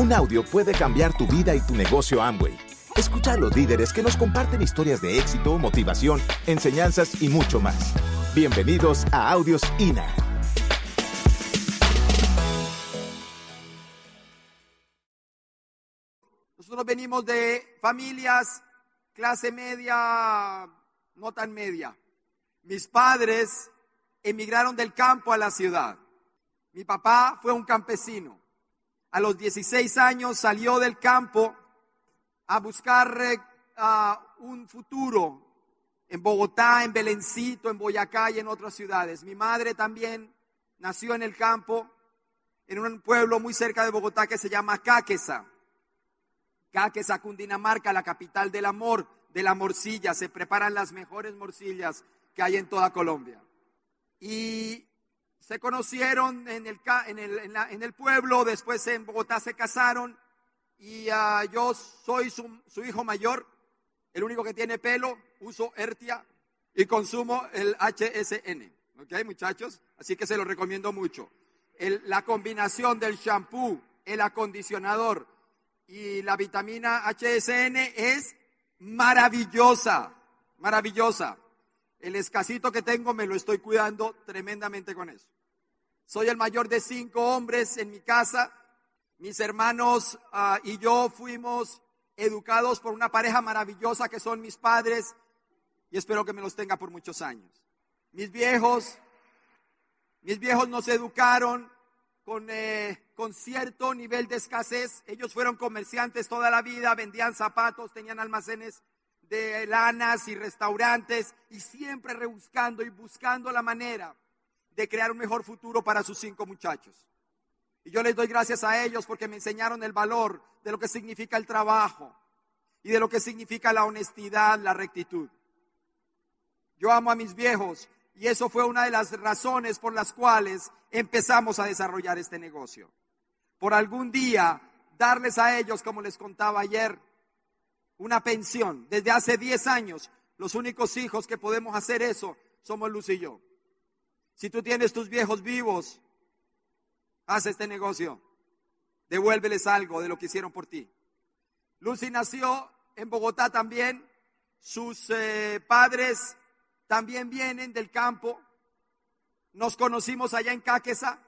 Un audio puede cambiar tu vida y tu negocio Amway. Escucha a los líderes que nos comparten historias de éxito, motivación, enseñanzas y mucho más. Bienvenidos a Audios INA. Nosotros venimos de familias clase media, no tan media. Mis padres emigraron del campo a la ciudad. Mi papá fue un campesino. A los 16 años salió del campo a buscar eh, un futuro en Bogotá, en Belencito, en Boyacá y en otras ciudades. Mi madre también nació en el campo, en un pueblo muy cerca de Bogotá que se llama Cáqueza. Cáqueza, Cundinamarca, la capital del amor, de la morcilla. Se preparan las mejores morcillas que hay en toda Colombia. Y se conocieron en el, en el, pueblo, después en Bogotá se casaron y ah, yo soy su, hijo mayor, el único que tiene pelo, uso Ertia y consumo el HSN. ¿Ok, muchachos? Así que se lo recomiendo mucho. la combinación del shampoo, el acondicionador y la vitamina HSN es maravillosa, maravillosa. El escasito que tengo me lo estoy cuidando tremendamente con eso. Soy el mayor de cinco hombres en mi casa. Mis hermanos ah, y yo fuimos educados por una pareja maravillosa que son mis padres y espero que me los tenga por muchos años. Mis viejos, mis viejos nos educaron con, eh, con cierto nivel de escasez. Ellos fueron comerciantes toda la vida, vendían zapatos, tenían almacenes de lanas y restaurantes y siempre rebuscando y buscando la manera de crear un mejor futuro para sus cinco muchachos. Y yo les doy gracias a ellos porque me enseñaron el valor de lo que significa el trabajo y de lo que significa la honestidad, la rectitud. Yo amo a mis viejos y eso fue una de las razones por las cuales empezamos a desarrollar este negocio. Por algún día darles a ellos, como les contaba ayer, una pensión. Desde hace 10 años, los únicos hijos que podemos hacer eso somos Luz y yo. Si tú tienes tus viejos vivos, haz este negocio. Devuélveles algo de lo que hicieron por ti. Lucy nació en Bogotá también. Sus eh, padres también vienen del campo. Nos conocimos allá en Cáqueza.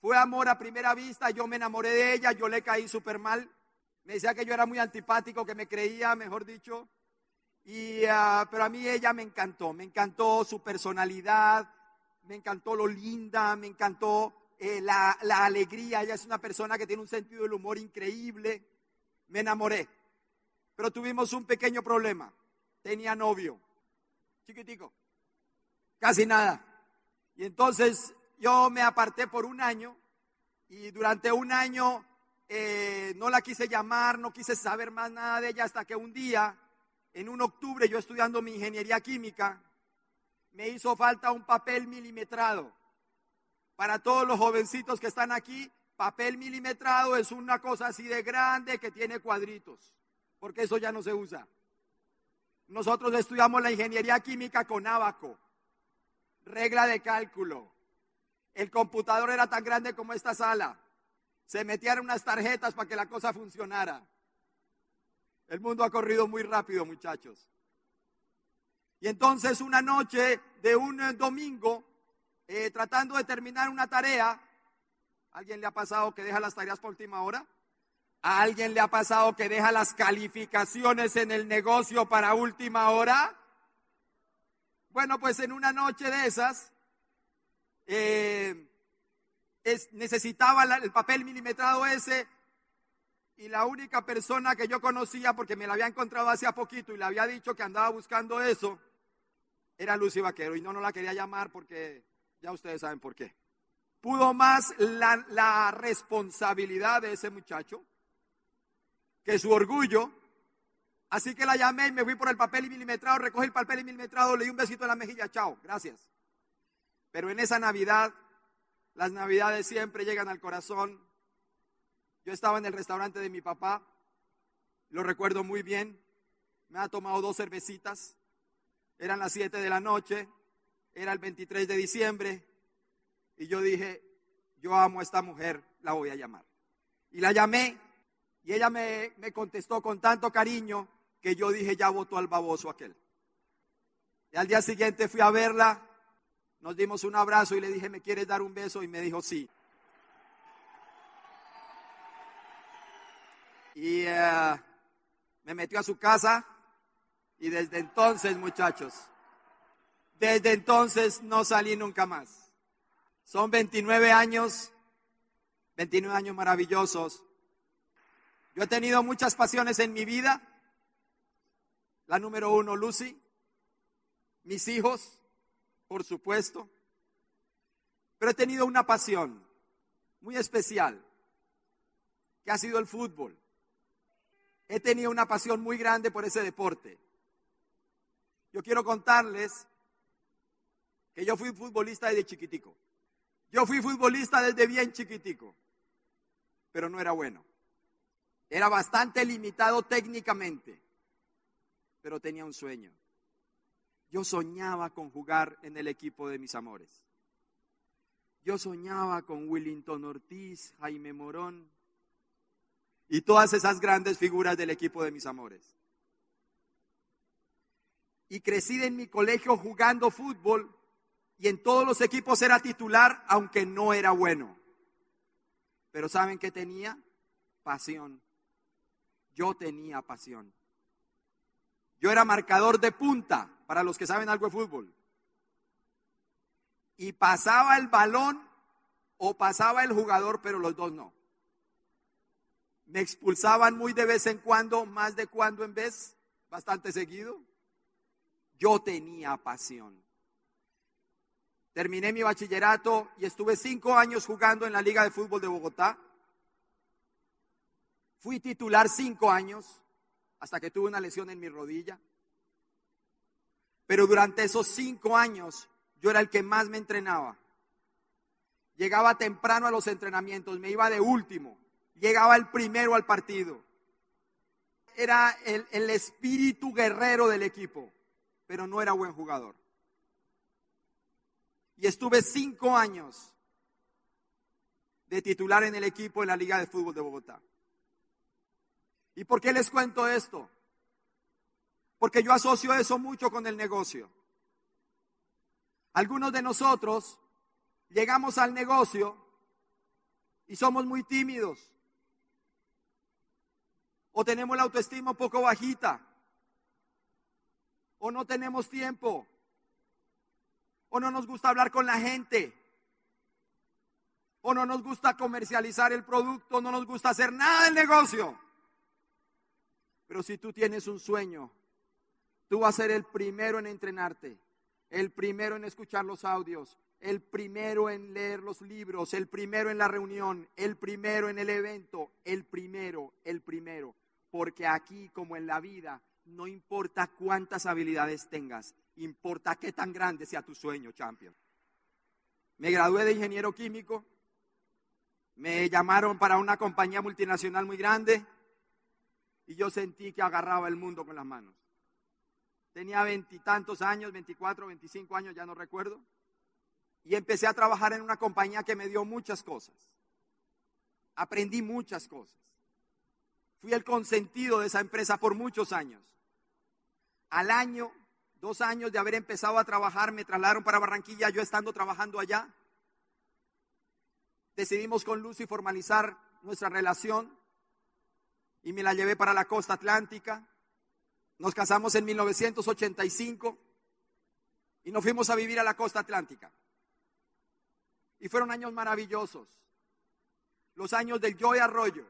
Fue amor a primera vista. Yo me enamoré de ella. Yo le caí súper mal. Me decía que yo era muy antipático, que me creía, mejor dicho. Y, ah, pero a mí ella me encantó. Me encantó su personalidad, me encantó lo linda, me encantó eh, la, la, alegría. Ella es una persona que tiene un sentido del humor increíble. Me enamoré. Pero tuvimos un pequeño problema. Tenía novio. Chiquitico. Casi nada. Y entonces yo me aparté por un año y durante un año eh, no la quise llamar, no quise saber más nada de ella hasta que un día, en un octubre, yo estudiando mi ingeniería química, me hizo falta un papel milimetrado. Para todos los jovencitos que están aquí, papel milimetrado es una cosa así de grande que tiene cuadritos, porque eso ya no se usa. Nosotros estudiamos la ingeniería química con abaco, regla de cálculo. El computador era tan grande como esta sala. Se metían unas tarjetas para que la cosa funcionara. El mundo ha corrido muy rápido, muchachos. Y entonces una noche de un eh, domingo, eh, tratando de terminar una tarea, ¿alguien le ha pasado que deja las tareas por última hora? ¿A alguien le ha pasado que deja las calificaciones en el negocio para última hora? Bueno, pues en una noche de esas, eh, necesitaba el papel milimetrado ese y la única persona que yo conocía, porque me la había encontrado hace poquito y le había dicho que andaba buscando eso, era Lucy Vaquero y no, no la quería llamar porque ya ustedes saben por qué. Pudo más la, la responsabilidad de ese muchacho que su orgullo. Así que la llamé y me fui por el papel milimetrado, recogí el papel milimetrado, le di un besito en la mejilla, chao, gracias. Pero en esa Navidad, las Navidades siempre llegan al corazón. Yo estaba en el restaurante de mi papá, lo recuerdo muy bien, me ha tomado dos cervecitas eran las 7 de la noche, era el 23 de diciembre, y yo dije, yo amo a esta mujer, la voy a llamar. Y la llamé y ella me, me contestó con tanto cariño que yo dije, ya votó al baboso aquel. Y al día siguiente fui a verla, nos dimos un abrazo y le dije, ¿me quieres dar un beso? Y me dijo, sí. Y eh, me metió a su casa y desde entonces, muchachos, desde entonces no salí nunca más. Son 29 años, 29 años maravillosos. Yo he tenido muchas pasiones en mi vida. La número uno, Lucy. Mis hijos, por supuesto. Pero he tenido una pasión muy especial, que ha sido el fútbol. He tenido una pasión muy grande por ese deporte. Yo quiero contarles que yo fui futbolista desde chiquitico. Yo fui futbolista desde bien chiquitico, pero no era bueno. Era bastante limitado técnicamente, pero tenía un sueño. Yo soñaba con jugar en el equipo de mis amores. Yo soñaba con Willington Ortiz, Jaime Morón y todas esas grandes figuras del equipo de mis amores. Y crecí en mi colegio jugando fútbol y en todos los equipos era titular, aunque no era bueno. Pero ¿saben qué tenía? Pasión. Yo tenía pasión. Yo era marcador de punta, para los que saben algo de fútbol. Y pasaba el balón o pasaba el jugador, pero los dos no. Me expulsaban muy de vez en cuando, más de cuando en vez, bastante seguido. Yo tenía pasión. Terminé mi bachillerato y estuve cinco años jugando en la Liga de Fútbol de Bogotá. Fui titular cinco años hasta que tuve una lesión en mi rodilla. Pero durante esos cinco años yo era el que más me entrenaba. Llegaba temprano a los entrenamientos, me iba de último, llegaba el primero al partido. Era el, el espíritu guerrero del equipo, pero no era buen jugador y estuve cinco años de titular en el equipo en la Liga de Fútbol de Bogotá. ¿Y por qué les cuento esto? Porque yo asocio eso mucho con el negocio. Algunos de nosotros llegamos al negocio y somos muy tímidos. O tenemos la autoestima un poco bajita. O no tenemos tiempo o no nos gusta hablar con la gente, o no nos gusta comercializar el producto, no nos gusta hacer nada del negocio. Pero si tú tienes un sueño, tú vas a ser el primero en entrenarte, el primero en escuchar los audios, el primero en leer los libros, el primero en la reunión, el primero en el evento, el primero, el primero. Porque aquí, como en la vida, no importa cuántas habilidades tengas, importa qué tan grande sea tu sueño, champion. Me gradué de ingeniero químico, me llamaron para una compañía multinacional muy grande y yo sentí que agarraba el mundo con las manos. Tenía veintitantos años, veinticuatro, veinticinco años, ya no recuerdo, y empecé a trabajar en una compañía que me dio muchas cosas. Aprendí muchas cosas. Fui el consentido de esa empresa por muchos años. Al año dos años de haber empezado a trabajar, me trasladaron para Barranquilla, yo estando trabajando allá. Decidimos con Lucy formalizar nuestra relación y me la llevé para la costa atlántica. Nos casamos en 1985 y nos fuimos a vivir a la costa atlántica. Y fueron años maravillosos. Los años del Joy Arroyo.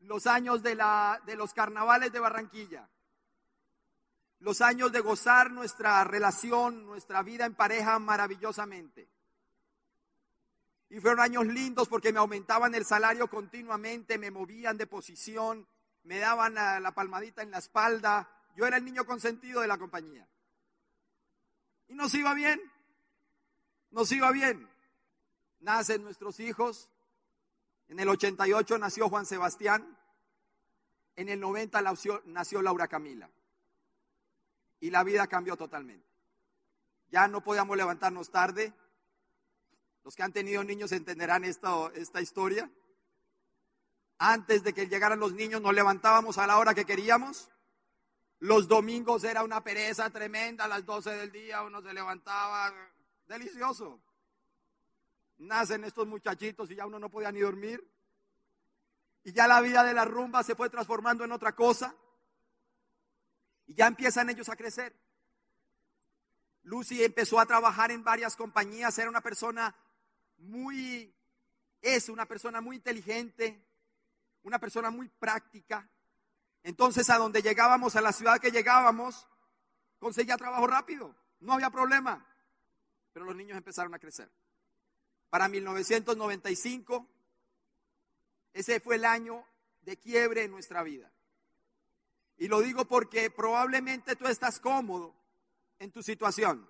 Los años de, la, de los carnavales de Barranquilla los años de gozar nuestra relación, nuestra vida en pareja maravillosamente. Y fueron años lindos porque me aumentaban el salario continuamente, me movían de posición, me daban la, palmadita en la espalda. Yo era el niño consentido de la compañía. Y nos iba bien, nos iba bien. Nacen nuestros hijos. En el 88 nació Juan Sebastián. En el 90 nació Laura Camila y la vida cambió totalmente. Ya no podíamos levantarnos tarde. Los que han tenido niños entenderán esta, esta historia. Antes de que llegaran los niños nos levantábamos a la hora que queríamos. Los domingos era una pereza tremenda, a las 12 del día uno se levantaba, delicioso. Nacen estos muchachitos y ya uno no podía ni dormir. Y ya la vida de la rumba se fue transformando en otra cosa. Y ya empiezan ellos a crecer. Lucy empezó a trabajar en varias compañías, era una persona muy, es una persona muy inteligente, una persona muy práctica. Entonces a donde llegábamos, a la ciudad que llegábamos, conseguía trabajo rápido, no había problema. Pero los niños empezaron a crecer. Para 1995, ese fue el año de quiebre en nuestra vida. Y lo digo porque probablemente tú estás cómodo en tu situación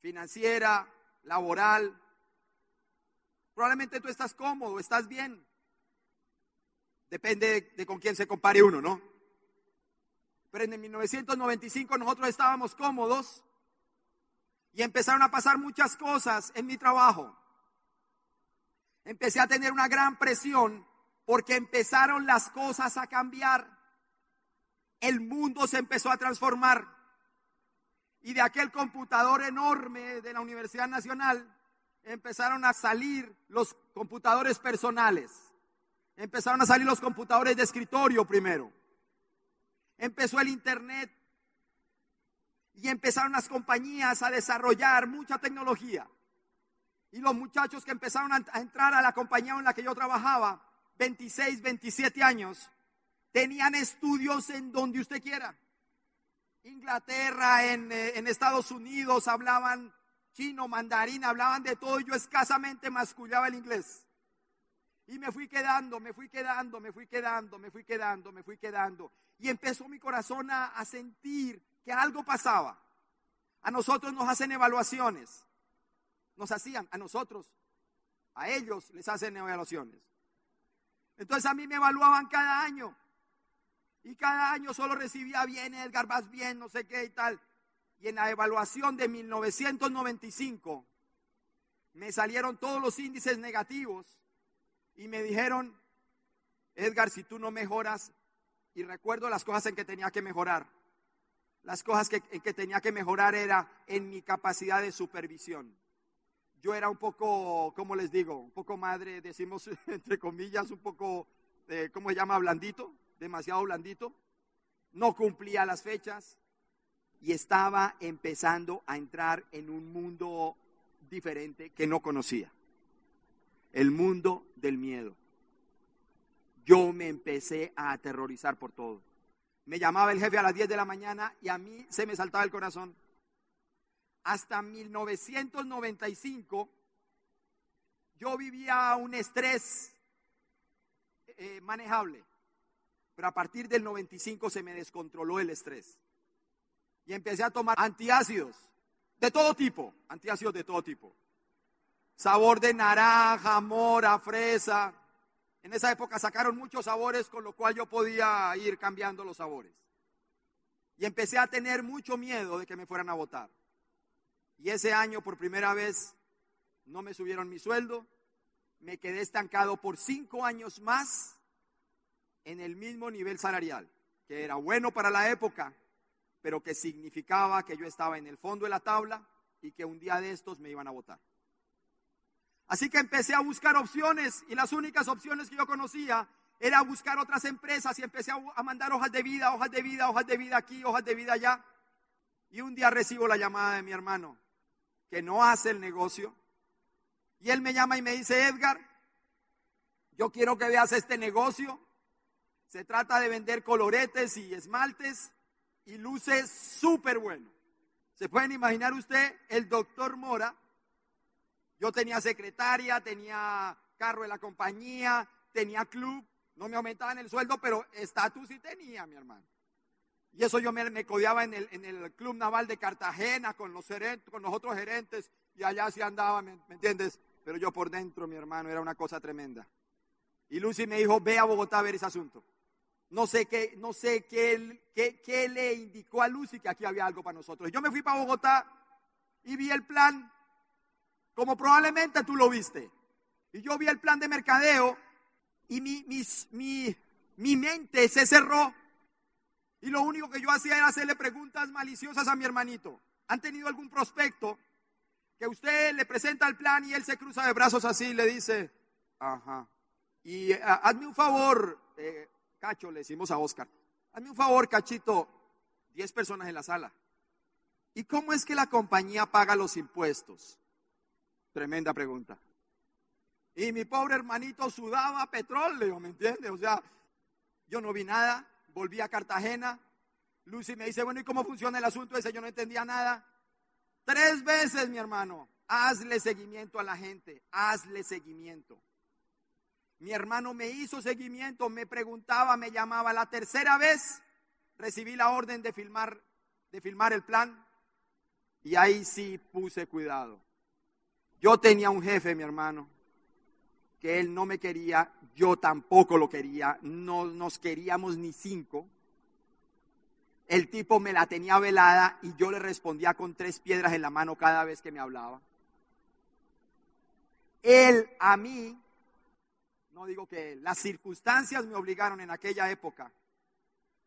financiera, laboral. Probablemente tú estás cómodo, estás bien. Depende de, con quién se compare uno, ¿no? Pero en el 1995 nosotros estábamos cómodos y empezaron a pasar muchas cosas en mi trabajo. Empecé a tener una gran presión porque empezaron las cosas a cambiar el mundo se empezó a transformar. Y de aquel computador enorme de la Universidad Nacional empezaron a salir los computadores personales. Empezaron a salir los computadores de escritorio primero. Empezó el Internet. Y empezaron las compañías a desarrollar mucha tecnología. Y los muchachos que empezaron a entrar a la compañía en la que yo trabajaba, 26, 27 años, Tenían estudios en donde usted quiera. Inglaterra, en, eh, en Estados Unidos, hablaban chino, mandarín, hablaban de todo. Yo escasamente mascullaba el inglés. Y me fui quedando, me fui quedando, me fui quedando, me fui quedando, me fui quedando. Y empezó mi corazón a, sentir que algo pasaba. A nosotros nos hacen evaluaciones. Nos hacían, a nosotros, a ellos les hacen evaluaciones. Entonces a mí me evaluaban cada año. Y cada año solo recibía bien, Edgar, vas bien, no sé qué y tal. Y en la evaluación de 1995 me salieron todos los índices negativos y me dijeron, Edgar, si tú no mejoras, y recuerdo las cosas en que tenía que mejorar. Las cosas que, en que tenía que mejorar era en mi capacidad de supervisión. Yo era un poco, ¿cómo les digo? Un poco madre, decimos entre comillas, un poco, eh, ¿cómo se llama? Blandito demasiado blandito, no cumplía las fechas y estaba empezando a entrar en un mundo diferente que no conocía. El mundo del miedo. Yo me empecé a aterrorizar por todo. Me llamaba el jefe a las 10 de la mañana y a mí se me saltaba el corazón. Hasta 1995 yo vivía un estrés eh, manejable. Pero a partir del 95 se me descontroló el estrés. Y empecé a tomar antiácidos de todo tipo, antiácidos de todo tipo. Sabor de naranja, mora, fresa. En esa época sacaron muchos sabores, con lo cual yo podía ir cambiando los sabores. Y empecé a tener mucho miedo de que me fueran a votar. Y ese año, por primera vez, no me subieron mi sueldo. Me quedé estancado por cinco años más en el mismo nivel salarial, que era bueno para la época, pero que significaba que yo estaba en el fondo de la tabla y que un día de estos me iban a votar. Así que empecé a buscar opciones y las únicas opciones que yo conocía era buscar otras empresas y empecé a, mandar hojas de vida, hojas de vida, hojas de vida aquí, hojas de vida allá. Y un día recibo la llamada de mi hermano, que no hace el negocio, y él me llama y me dice, Edgar, yo quiero que veas este negocio, se trata de vender coloretes y esmaltes y luce súper bueno. ¿Se pueden imaginar usted el doctor Mora? Yo tenía secretaria, tenía carro de la compañía, tenía club, no me aumentaban el sueldo, pero estatus sí tenía, mi hermano. Y eso yo me, codeaba en el, en el, Club Naval de Cartagena con los, con otros gerentes y allá sí andaba, ¿me entiendes? Pero yo por dentro, mi hermano, era una cosa tremenda. Y Lucy me dijo, ve a Bogotá a ver ese asunto. No sé qué, no sé qué, qué, le indicó a Lucy que aquí había algo para nosotros. Yo me fui para Bogotá y vi el plan, como probablemente tú lo viste. Y yo vi el plan de mercadeo y mi, mi, mi mente se cerró. Y lo único que yo hacía era hacerle preguntas maliciosas a mi hermanito. ¿Han tenido algún prospecto que usted le presenta el plan y él se cruza de brazos así y le dice, ajá, y eh, hazme un favor, eh, Cacho, le decimos a Oscar, hazme un favor, Cachito, 10 personas en la sala. ¿Y cómo es que la compañía paga los impuestos? Tremenda pregunta. Y mi pobre hermanito sudaba petróleo, ¿me entiende? O sea, yo no vi nada, volví a Cartagena. Lucy me dice, bueno, ¿y cómo funciona el asunto ese? Yo no entendía nada. Tres veces, mi hermano, hazle seguimiento a la gente, hazle seguimiento. Mi hermano me hizo seguimiento, me preguntaba, me llamaba. La tercera vez recibí la orden de filmar, de filmar el plan y ahí sí puse cuidado. Yo tenía un jefe, mi hermano, que él no me quería, yo tampoco lo quería, no nos queríamos ni cinco. El tipo me la tenía velada y yo le respondía con tres piedras en la mano cada vez que me hablaba. Él a mí, no digo que las circunstancias me obligaron en aquella época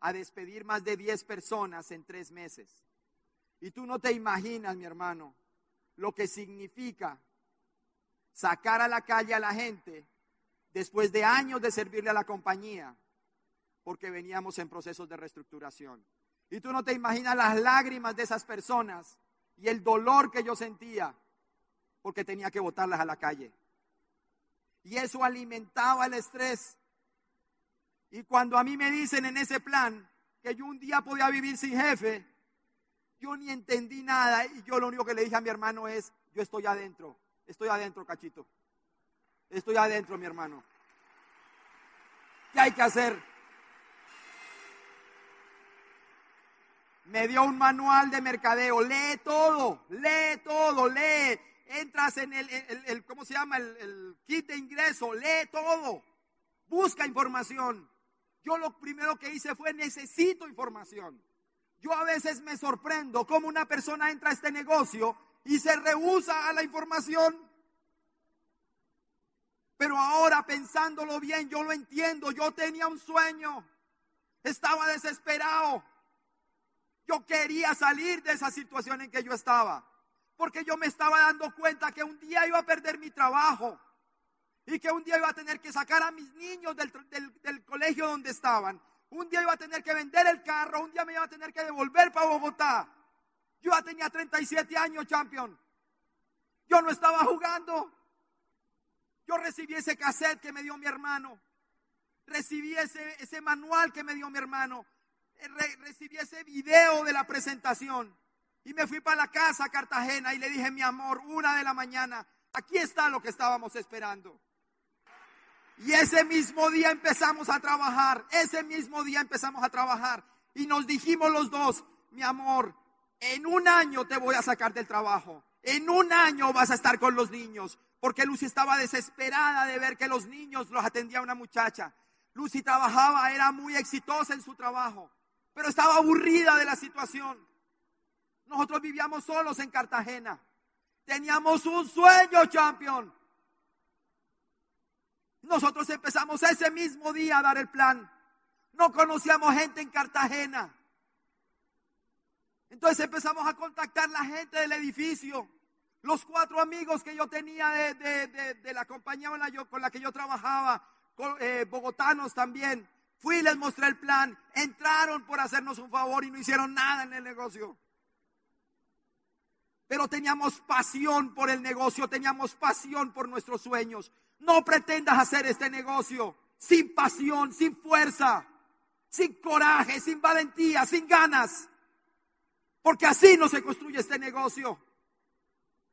a despedir más de 10 personas en tres meses. Y tú no te imaginas, mi hermano, lo que significa sacar a la calle a la gente después de años de servirle a la compañía, porque veníamos en procesos de reestructuración. Y tú no te imaginas las lágrimas de esas personas y el dolor que yo sentía porque tenía que botarlas a la calle. Y eso alimentaba el estrés. Y cuando a mí me dicen en ese plan que yo un día podía vivir sin jefe, yo ni entendí nada y yo lo único que le dije a mi hermano es, yo estoy adentro, estoy adentro, cachito. Estoy adentro, mi hermano. ¿Qué hay que hacer? me dio un manual de mercadeo, lee todo, lee todo, lee, entras en el, ¿cómo se llama? El, el, kit de ingreso, lee todo, busca información. Yo lo primero que hice fue necesito información. Yo a veces me sorprendo cómo una persona entra a este negocio y se rehúsa a la información. Pero ahora pensándolo bien, yo lo entiendo, yo tenía un sueño, estaba desesperado, yo quería salir de esa situación en que yo estaba, porque yo me estaba dando cuenta que un día iba a perder mi trabajo y que un día iba a tener que sacar a mis niños del, colegio donde estaban. Un día iba a tener que vender el carro, un día me iba a tener que devolver para Bogotá. Yo ya tenía 37 años, champion. Yo no estaba jugando. Yo recibí ese cassette que me dio mi hermano. Recibí ese, manual que me dio mi hermano recibí ese video de la presentación y me fui para la casa a Cartagena y le dije, mi amor, una de la mañana, aquí está lo que estábamos esperando. Y ese mismo día empezamos a trabajar, ese mismo día empezamos a trabajar y nos dijimos los dos, mi amor, en un año te voy a sacar del trabajo, en un año vas a estar con los niños, porque Lucy estaba desesperada de ver que los niños los atendía una muchacha. Lucy trabajaba, era muy exitosa en su trabajo pero estaba aburrida de la situación. Nosotros vivíamos solos en Cartagena. Teníamos un sueño, champion. Nosotros empezamos ese mismo día a dar el plan. No conocíamos gente en Cartagena. Entonces empezamos a contactar la gente del edificio. Los cuatro amigos que yo tenía de, la compañía con la, que yo trabajaba, eh, bogotanos también. Fui y les mostré el plan. Entraron por hacernos un favor y no hicieron nada en el negocio. Pero teníamos pasión por el negocio, teníamos pasión por nuestros sueños. No pretendas hacer este negocio sin pasión, sin fuerza, sin coraje, sin valentía, sin ganas. Porque así no se construye este negocio.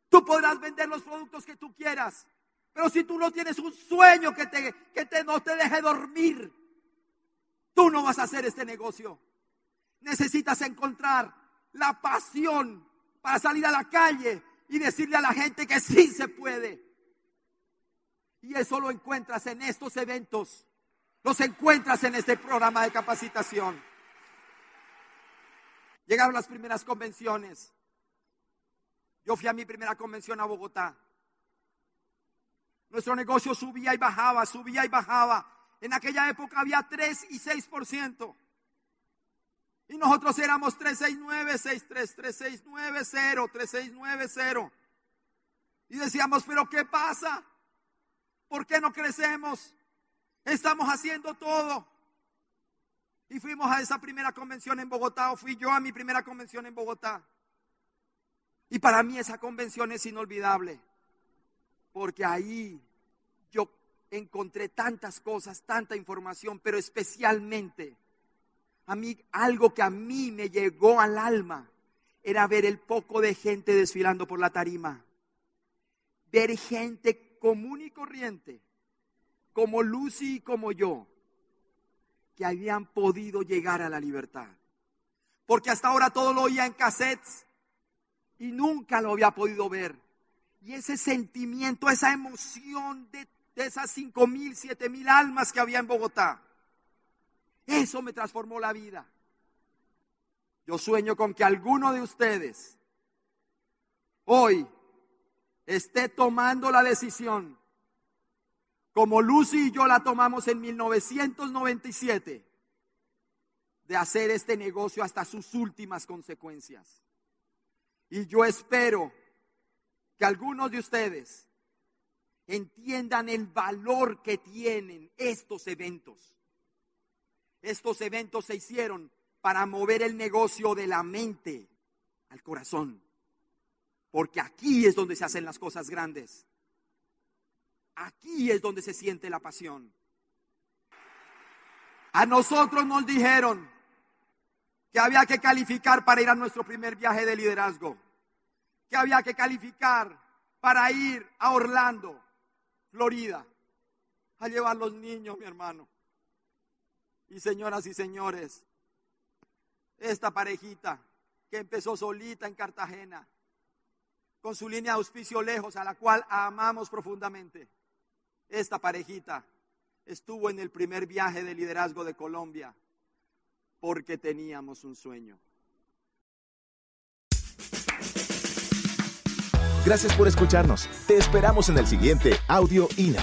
Tú podrás vender los productos que tú quieras, pero si tú no tienes un sueño que te, que te no te deje dormir, Tú no vas a hacer este negocio. Necesitas encontrar la pasión para salir a la calle y decirle a la gente que sí se puede. Y eso lo encuentras en estos eventos. Los encuentras en este programa de capacitación. Llegaron las primeras convenciones. Yo fui a mi primera convención a Bogotá. Nuestro negocio subía y bajaba, subía y bajaba. en aquella época había 3 y 6%. Y nosotros éramos 369, 63, 3690, 3690. Y decíamos, pero ¿qué pasa? ¿Por qué no crecemos? Estamos haciendo todo. Y fuimos a esa primera convención en Bogotá, o fui yo a mi primera convención en Bogotá. Y para mí esa convención es inolvidable, porque ahí yo encontré tantas cosas, tanta información, pero especialmente a mí algo que a mí me llegó al alma era ver el poco de gente desfilando por la tarima. Ver gente común y corriente, como Lucy y como yo, que habían podido llegar a la libertad. Porque hasta ahora todo lo oía en cassettes y nunca lo había podido ver. Y ese sentimiento, esa emoción de, de esas cinco mil, siete mil almas que había en Bogotá, eso me transformó la vida. Yo sueño con que alguno de ustedes hoy esté tomando la decisión, como Lucy y yo la tomamos en 1997, de hacer este negocio hasta sus últimas consecuencias. Y yo espero que algunos de ustedes entiendan el valor que tienen estos eventos. Estos eventos se hicieron para mover el negocio de la mente al corazón. Porque aquí es donde se hacen las cosas grandes. Aquí es donde se siente la pasión. A nosotros nos dijeron que había que calificar para ir a nuestro primer viaje de liderazgo, que había que calificar para ir a Orlando, Florida, a llevar los niños, mi hermano. Y señoras y señores, esta parejita que empezó solita en Cartagena, con su línea de auspicio lejos, a la cual amamos profundamente, esta parejita estuvo en el primer viaje de liderazgo de Colombia porque teníamos un sueño. Gracias por escucharnos. Te esperamos en el siguiente Audio INA.